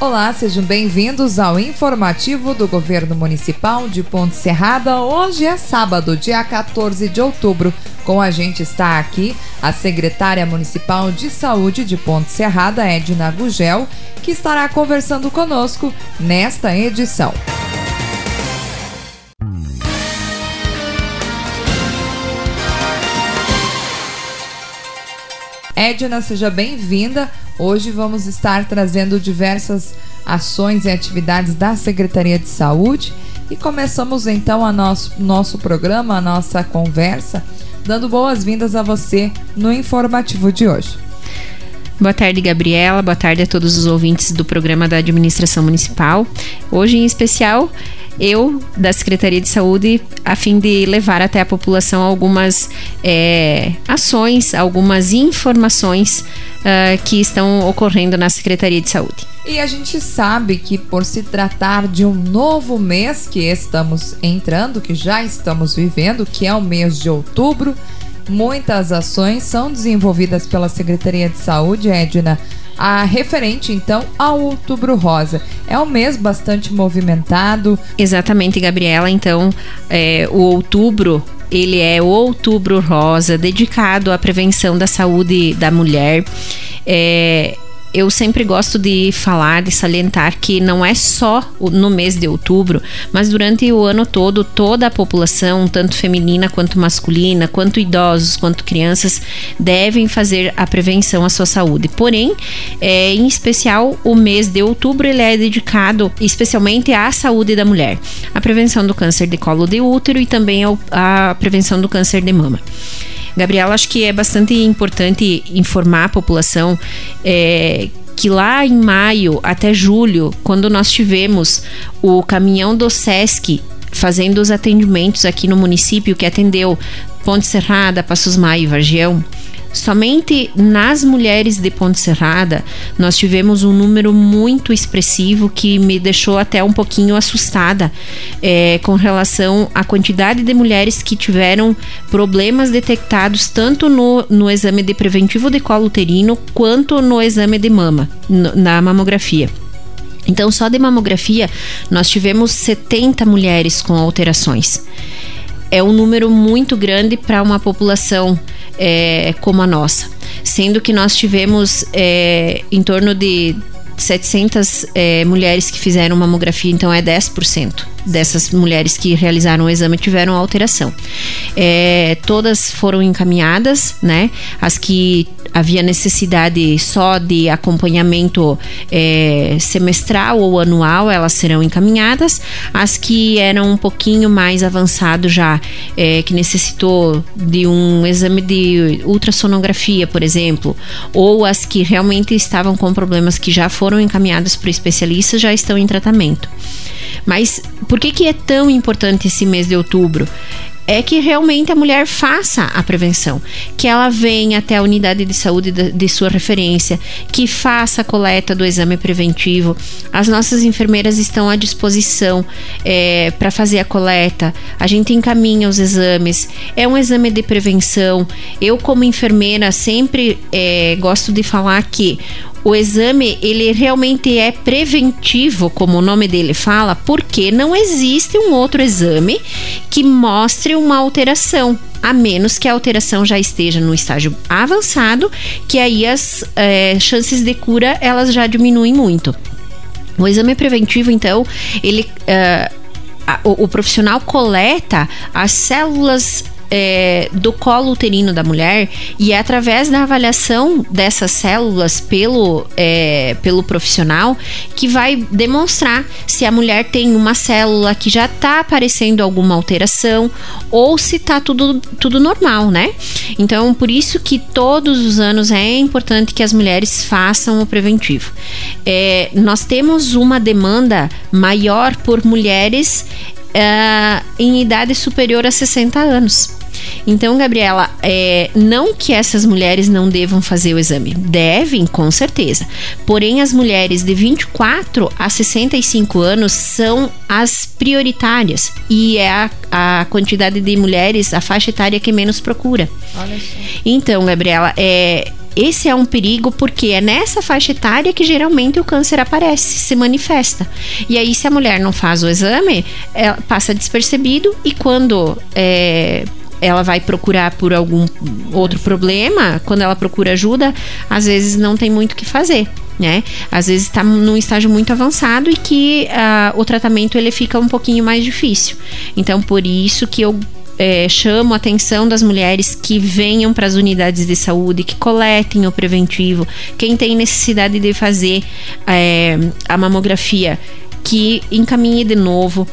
Olá, sejam bem-vindos ao informativo do Governo Municipal de Ponte Serrada. Hoje é sábado, dia 14 de outubro. Com a gente está aqui a secretária municipal de saúde de Ponte Serrada, Edna Gugel, que estará conversando conosco nesta edição. Edna, seja bem-vinda. Hoje vamos estar trazendo diversas ações e atividades da Secretaria de Saúde e começamos então a nosso, nosso programa, a nossa conversa, dando boas-vindas a você no informativo de hoje. Boa tarde, Gabriela. Boa tarde a todos os ouvintes do programa da Administração Municipal. Hoje, em especial, eu, da Secretaria de Saúde, a fim de levar até a população algumas é, ações, algumas informações uh, que estão ocorrendo na Secretaria de Saúde. E a gente sabe que por se tratar de um novo mês que estamos entrando, que já estamos vivendo, que é o mês de outubro, muitas ações são desenvolvidas pela Secretaria de Saúde, Edna, a referente então ao Outubro Rosa. É um mês bastante movimentado. Exatamente, Gabriela. Então, é, o Outubro ele é o Outubro Rosa, dedicado à prevenção da saúde da mulher. É, eu sempre gosto de falar, de salientar que não é só no mês de outubro, mas durante o ano todo, toda a população, tanto feminina quanto masculina, quanto idosos, quanto crianças, devem fazer a prevenção à sua saúde. Porém, é, em especial, o mês de outubro ele é dedicado especialmente à saúde da mulher, à prevenção do câncer de colo de útero e também à prevenção do câncer de mama. Gabriela, acho que é bastante importante informar a população é, que lá em maio até julho, quando nós tivemos o caminhão do SESC fazendo os atendimentos aqui no município, que atendeu Ponte Serrada, Passos Maio e Vargião, Somente nas mulheres de Ponte Serrada, nós tivemos um número muito expressivo que me deixou até um pouquinho assustada é, com relação à quantidade de mulheres que tiveram problemas detectados tanto no, no exame de preventivo de colo uterino quanto no exame de mama, no, na mamografia. Então, só de mamografia, nós tivemos 70 mulheres com alterações. É um número muito grande para uma população é, como a nossa. Sendo que nós tivemos é, em torno de 700 é, mulheres que fizeram mamografia, então é 10% dessas mulheres que realizaram o exame tiveram alteração. É, todas foram encaminhadas, né? As que havia necessidade só de acompanhamento é, semestral ou anual, elas serão encaminhadas. As que eram um pouquinho mais avançado já, é, que necessitou de um exame de ultrassonografia, por exemplo, ou as que realmente estavam com problemas que já foram encaminhadas para o especialista, já estão em tratamento. Mas por que, que é tão importante esse mês de outubro? é que realmente a mulher faça a prevenção, que ela venha até a unidade de saúde de, de sua referência, que faça a coleta do exame preventivo. As nossas enfermeiras estão à disposição é, para fazer a coleta. A gente encaminha os exames. É um exame de prevenção. Eu, como enfermeira, sempre é, gosto de falar que o exame ele realmente é preventivo, como o nome dele fala, porque não existe um outro exame que mostre uma alteração, a menos que a alteração já esteja no estágio avançado, que aí as é, chances de cura elas já diminuem muito. O exame preventivo, então, ele uh, o, o, profissional coleta as células é, do colo uterino da mulher e é através da avaliação dessas células pelo, é, pelo profissional que vai demonstrar se a mulher tem uma célula que já está aparecendo alguma alteração ou se está tudo, tudo normal, né? Então, por isso que todos os anos é importante que as mulheres façam o preventivo. É, nós temos uma demanda maior por mulheres uh, em idade superior a 60 anos. Então, Gabriela, é, não que essas mulheres não devam fazer o exame. Devem, com certeza. Porém, as mulheres de 24 a 65 anos são as prioritárias. E é a, a quantidade de mulheres, a faixa etária que menos procura. Olha só. Então, Gabriela, é, esse é um perigo porque é nessa faixa etária que geralmente o câncer aparece, se manifesta. E aí, se a mulher não faz o exame, ela passa despercebido e quando é, ela vai procurar por algum outro problema, quando ela procura ajuda, às vezes não tem muito o que fazer. Né? Às vezes está num estágio muito avançado e que uh, o tratamento ele fica um pouquinho mais difícil. Então, por isso que eu é, chamo a atenção das mulheres que venham para as unidades de saúde, que coletem o preventivo, quem tem necessidade de fazer é, a mamografia, que encaminhe de novo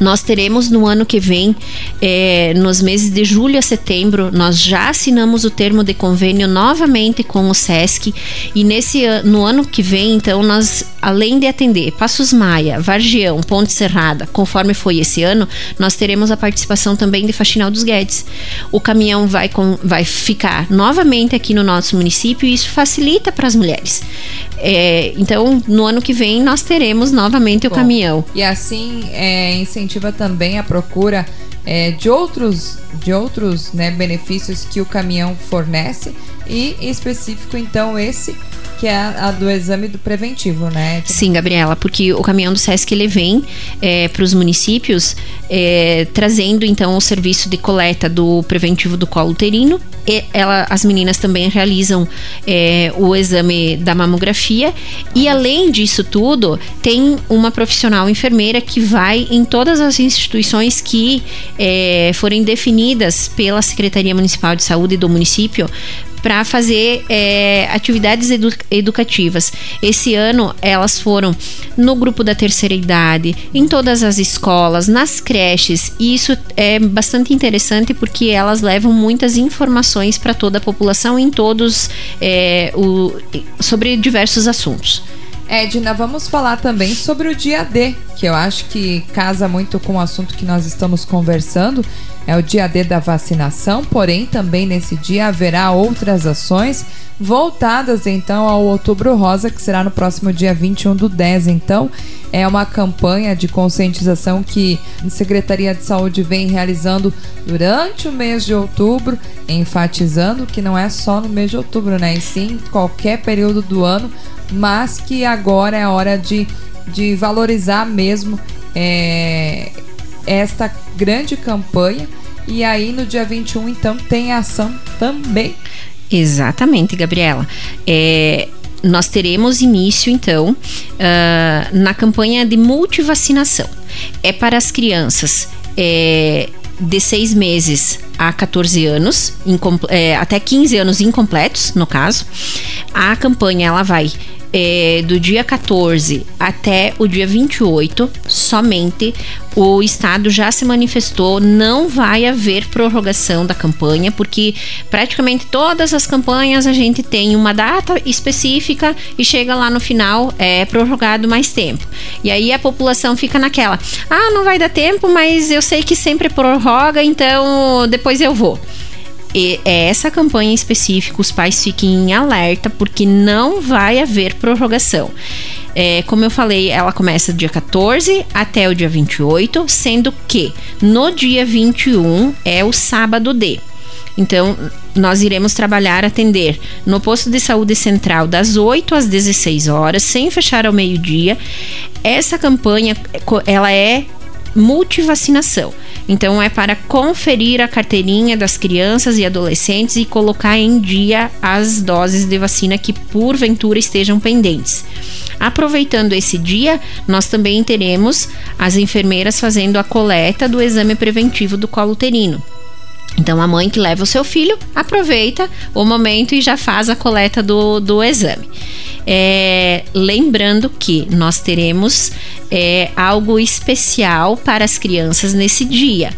nós teremos no ano que vem, é, nos meses de julho a setembro, nós já assinamos o termo de convênio novamente com o SESC e nesse no ano que vem, então, nós além de atender Passos Maia, Vargião, Ponte Serrada, conforme foi esse ano, nós teremos a participação também de Faxinal dos Guedes. O caminhão vai, com, vai ficar novamente aqui no nosso município e isso facilita para as mulheres. É, então, no ano que vem, nós teremos novamente Bom, o caminhão. E assim, é, incentiva também a procura é, de outros, de outros né, benefícios que o caminhão fornece e em específico então esse que é a, do exame do preventivo, né? Sim, Gabriela, porque o caminhão do SESC ele vem é, para os municípios é, trazendo então o serviço de coleta do preventivo do colo uterino. E ela, as meninas também realizam é, o exame da mamografia e além disso tudo tem uma profissional enfermeira que vai em todas as instituições que é, forem definidas pela Secretaria Municipal de Saúde do município para fazer é, atividades edu educativas. Esse ano elas foram no grupo da terceira idade, em todas as escolas, nas creches, e isso é bastante interessante porque elas levam muitas informações para toda a população em todos é, o, sobre diversos assuntos. Edna, vamos falar também sobre o dia D, que eu acho que casa muito com o assunto que nós estamos conversando. É o dia D da vacinação, porém também nesse dia haverá outras ações voltadas então ao Outubro Rosa, que será no próximo dia 21 do 10. Então, é uma campanha de conscientização que a Secretaria de Saúde vem realizando durante o mês de outubro, enfatizando que não é só no mês de outubro, né? E sim qualquer período do ano mas que agora é hora de, de valorizar mesmo é, esta grande campanha. E aí no dia 21, então, tem ação também. Exatamente, Gabriela. É, nós teremos início, então, uh, na campanha de multivacinação. É para as crianças. É, de seis meses a 14 anos, é, até 15 anos incompletos, no caso. A campanha ela vai é, do dia 14 até o dia 28, somente o Estado já se manifestou, não vai haver prorrogação da campanha, porque praticamente todas as campanhas a gente tem uma data específica e chega lá no final, é prorrogado mais tempo. E aí a população fica naquela: ah, não vai dar tempo, mas eu sei que sempre prorroga, então depois eu vou. E é essa campanha em específico, os pais fiquem em alerta, porque não vai haver prorrogação. É, como eu falei, ela começa dia 14 até o dia 28, sendo que no dia 21 é o sábado D. Então, nós iremos trabalhar, atender no posto de saúde central das 8 às 16 horas, sem fechar ao meio-dia. Essa campanha, ela é multivacinação. Então é para conferir a carteirinha das crianças e adolescentes e colocar em dia as doses de vacina que porventura estejam pendentes. Aproveitando esse dia, nós também teremos as enfermeiras fazendo a coleta do exame preventivo do colo uterino. Então, a mãe que leva o seu filho aproveita o momento e já faz a coleta do, do exame. É, lembrando que nós teremos é, algo especial para as crianças nesse dia.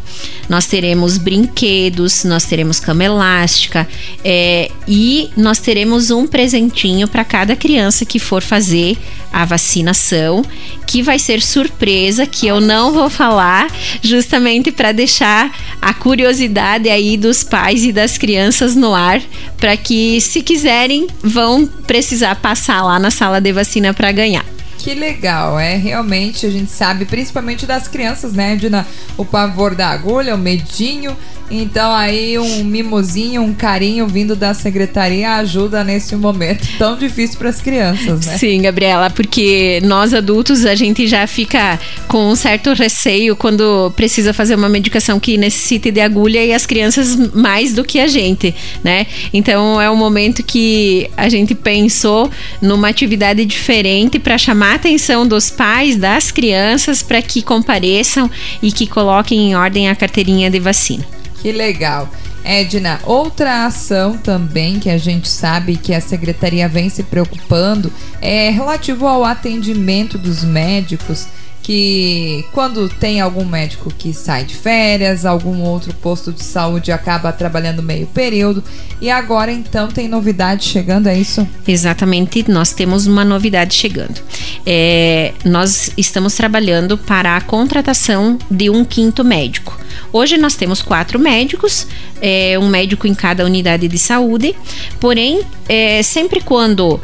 Nós teremos brinquedos, nós teremos cama elástica é, e nós teremos um presentinho para cada criança que for fazer a vacinação, que vai ser surpresa, que eu não vou falar, justamente para deixar a curiosidade aí dos pais e das crianças no ar, para que, se quiserem, vão precisar passar lá na sala de vacina para ganhar. Que legal, é realmente a gente sabe, principalmente das crianças, né, Edna? O pavor da agulha, o medinho. Então aí um mimozinho, um carinho vindo da secretaria ajuda nesse momento tão difícil para as crianças, né? Sim, Gabriela, porque nós adultos a gente já fica com um certo receio quando precisa fazer uma medicação que necessite de agulha e as crianças mais do que a gente, né? Então é um momento que a gente pensou numa atividade diferente para chamar atenção dos pais, das crianças, para que compareçam e que coloquem em ordem a carteirinha de vacina. Que legal. Edna, outra ação também que a gente sabe que a secretaria vem se preocupando é relativo ao atendimento dos médicos que quando tem algum médico que sai de férias, algum outro posto de saúde acaba trabalhando meio período e agora então tem novidade chegando, é isso? Exatamente, nós temos uma novidade chegando. É, nós estamos trabalhando para a contratação de um quinto médico. Hoje nós temos quatro médicos, é, um médico em cada unidade de saúde, porém, é, sempre quando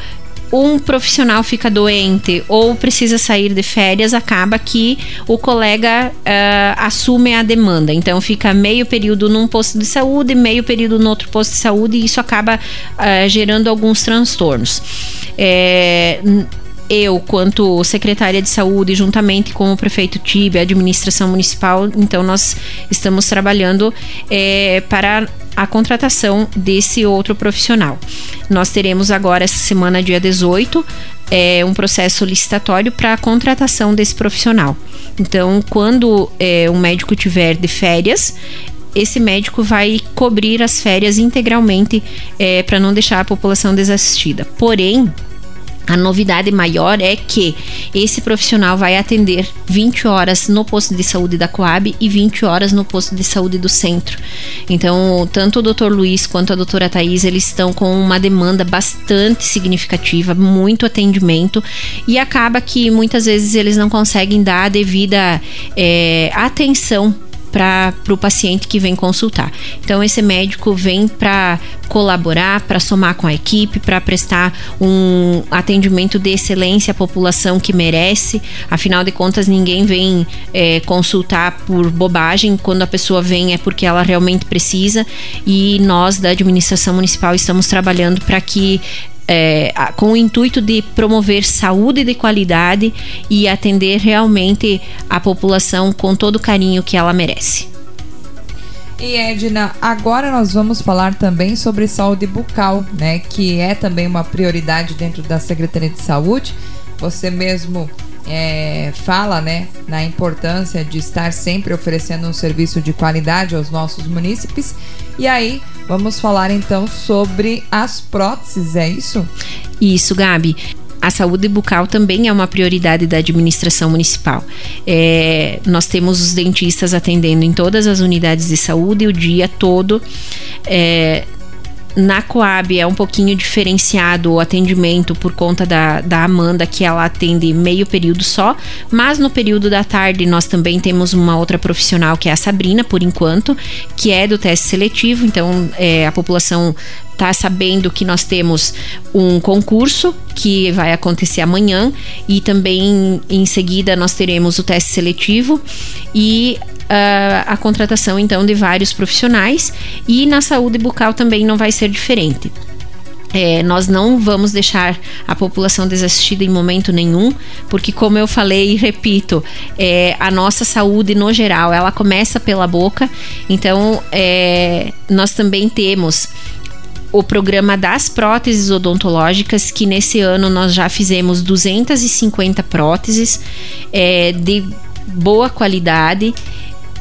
um profissional fica doente ou precisa sair de férias, acaba que o colega uh, assume a demanda. Então fica meio período num posto de saúde, meio período no outro posto de saúde, e isso acaba uh, gerando alguns transtornos. É, eu, quanto secretária de saúde, juntamente com o prefeito Tibe, a administração municipal, então nós estamos trabalhando é, para a contratação desse outro profissional. Nós teremos agora, essa semana, dia 18, é, um processo licitatório para a contratação desse profissional. Então, quando é, um médico tiver de férias, esse médico vai cobrir as férias integralmente é, para não deixar a população desassistida. Porém, a novidade maior é que esse profissional vai atender 20 horas no posto de saúde da Coab e 20 horas no posto de saúde do centro. Então, tanto o Dr. Luiz quanto a doutora Thais, eles estão com uma demanda bastante significativa, muito atendimento, e acaba que muitas vezes eles não conseguem dar a devida é, atenção para o paciente que vem consultar. Então, esse médico vem para colaborar, para somar com a equipe, para prestar um atendimento de excelência à população que merece. Afinal de contas, ninguém vem é, consultar por bobagem. Quando a pessoa vem é porque ela realmente precisa. E nós, da administração municipal, estamos trabalhando para que é, com o intuito de promover saúde de qualidade e atender realmente a população com todo o carinho que ela merece. E Edna, agora nós vamos falar também sobre saúde bucal, né, que é também uma prioridade dentro da Secretaria de Saúde. Você mesmo é, fala, né, na importância de estar sempre oferecendo um serviço de qualidade aos nossos munícipes. E aí, vamos falar então sobre as próteses, é isso? Isso, Gabi. A saúde bucal também é uma prioridade da administração municipal. É, nós temos os dentistas atendendo em todas as unidades de saúde o dia todo. É, na Coab é um pouquinho diferenciado o atendimento por conta da, da Amanda, que ela atende meio período só, mas no período da tarde nós também temos uma outra profissional, que é a Sabrina, por enquanto, que é do teste seletivo, então é, a população está sabendo que nós temos um concurso que vai acontecer amanhã e também em seguida nós teremos o teste seletivo e uh, a contratação então de vários profissionais e na saúde bucal também não vai ser diferente. É, nós não vamos deixar a população desassistida em momento nenhum, porque como eu falei e repito, é, a nossa saúde no geral ela começa pela boca. Então é, nós também temos o programa das próteses odontológicas, que nesse ano nós já fizemos 250 próteses é, de boa qualidade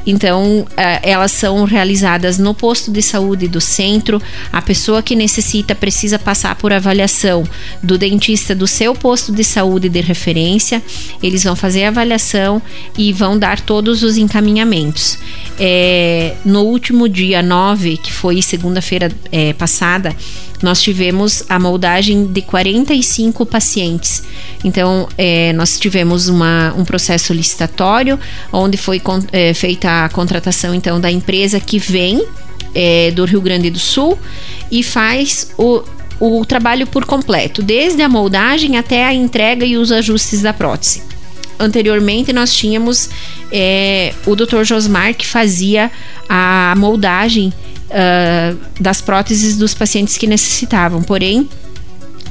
então, elas são realizadas no posto de saúde do centro. A pessoa que necessita precisa passar por avaliação do dentista do seu posto de saúde de referência. Eles vão fazer a avaliação e vão dar todos os encaminhamentos. É, no último dia 9, que foi segunda-feira é, passada, nós tivemos a moldagem de 45 pacientes. Então, é, nós tivemos uma, um processo licitatório, onde foi é, feita a contratação então da empresa que vem é, do Rio Grande do Sul e faz o o trabalho por completo, desde a moldagem até a entrega e os ajustes da prótese. Anteriormente nós tínhamos é, o Dr. Josmar que fazia a moldagem uh, das próteses dos pacientes que necessitavam, porém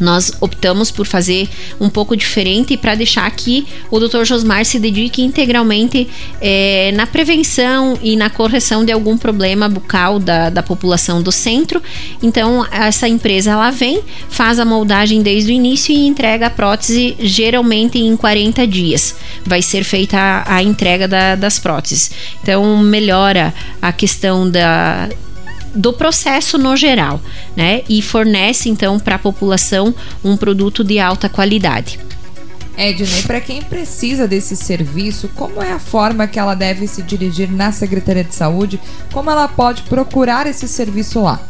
nós optamos por fazer um pouco diferente para deixar que o Dr. Josmar se dedique integralmente é, na prevenção e na correção de algum problema bucal da, da população do centro. Então, essa empresa ela vem, faz a moldagem desde o início e entrega a prótese geralmente em 40 dias. Vai ser feita a, a entrega da, das próteses. Então, melhora a questão da do processo no geral, né? E fornece então para a população um produto de alta qualidade. Ednei, para quem precisa desse serviço, como é a forma que ela deve se dirigir na Secretaria de Saúde? Como ela pode procurar esse serviço lá?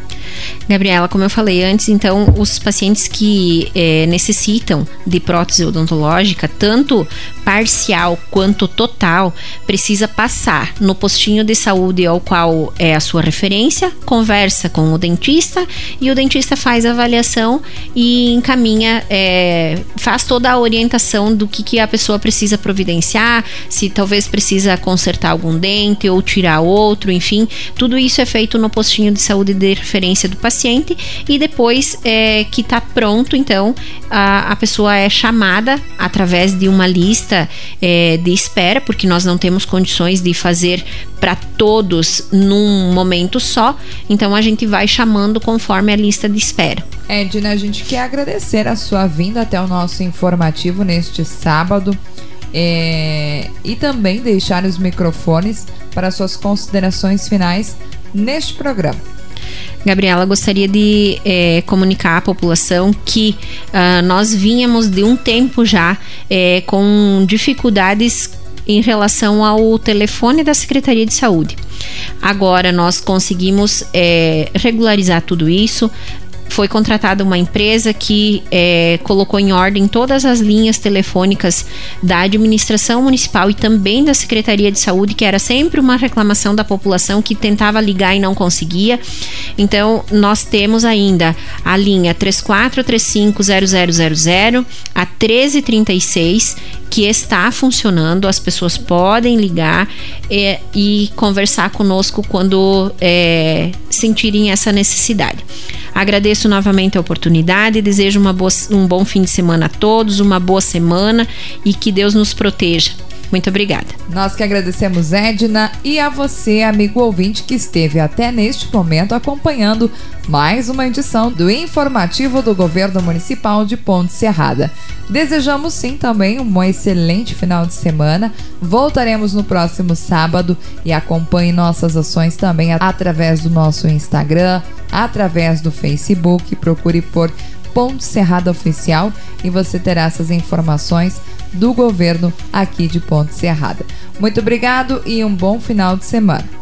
Gabriela, como eu falei antes, então, os pacientes que é, necessitam de prótese odontológica, tanto parcial quanto total, precisa passar no postinho de saúde ao qual é a sua referência, conversa com o dentista e o dentista faz a avaliação e encaminha, é, faz toda a orientação do que, que a pessoa precisa providenciar, se talvez precisa consertar algum dente ou tirar outro, enfim, tudo isso é feito no postinho de saúde de referência do paciente e depois é, que está pronto, então a, a pessoa é chamada através de uma lista é, de espera, porque nós não temos condições de fazer para todos num momento só, então a gente vai chamando conforme a lista de espera. Edna, a gente quer agradecer a sua vinda até o nosso informativo neste sábado. É, e também deixar os microfones para suas considerações finais neste programa. Gabriela, gostaria de é, comunicar à população que uh, nós vínhamos de um tempo já é, com dificuldades em relação ao telefone da Secretaria de Saúde. Agora nós conseguimos é, regularizar tudo isso, foi contratada uma empresa que é, colocou em ordem todas as linhas telefônicas da administração municipal e também da Secretaria de Saúde, que era sempre uma reclamação da população que tentava ligar e não conseguia. Então, nós temos ainda a linha 34350000 a 1336 que está funcionando, as pessoas podem ligar é, e conversar conosco quando é, sentirem essa necessidade. Agradeço novamente a oportunidade, desejo boa, um bom fim de semana a todos, uma boa semana e que Deus nos proteja. Muito obrigada. Nós que agradecemos, Edna, e a você, amigo ouvinte, que esteve até neste momento acompanhando mais uma edição do informativo do Governo Municipal de Ponte Serrada. Desejamos sim também um excelente final de semana. Voltaremos no próximo sábado e acompanhe nossas ações também através do nosso Instagram, através do Facebook. Procure por Ponte Serrada Oficial e você terá essas informações do governo aqui de Ponte Serrada. Muito obrigado e um bom final de semana.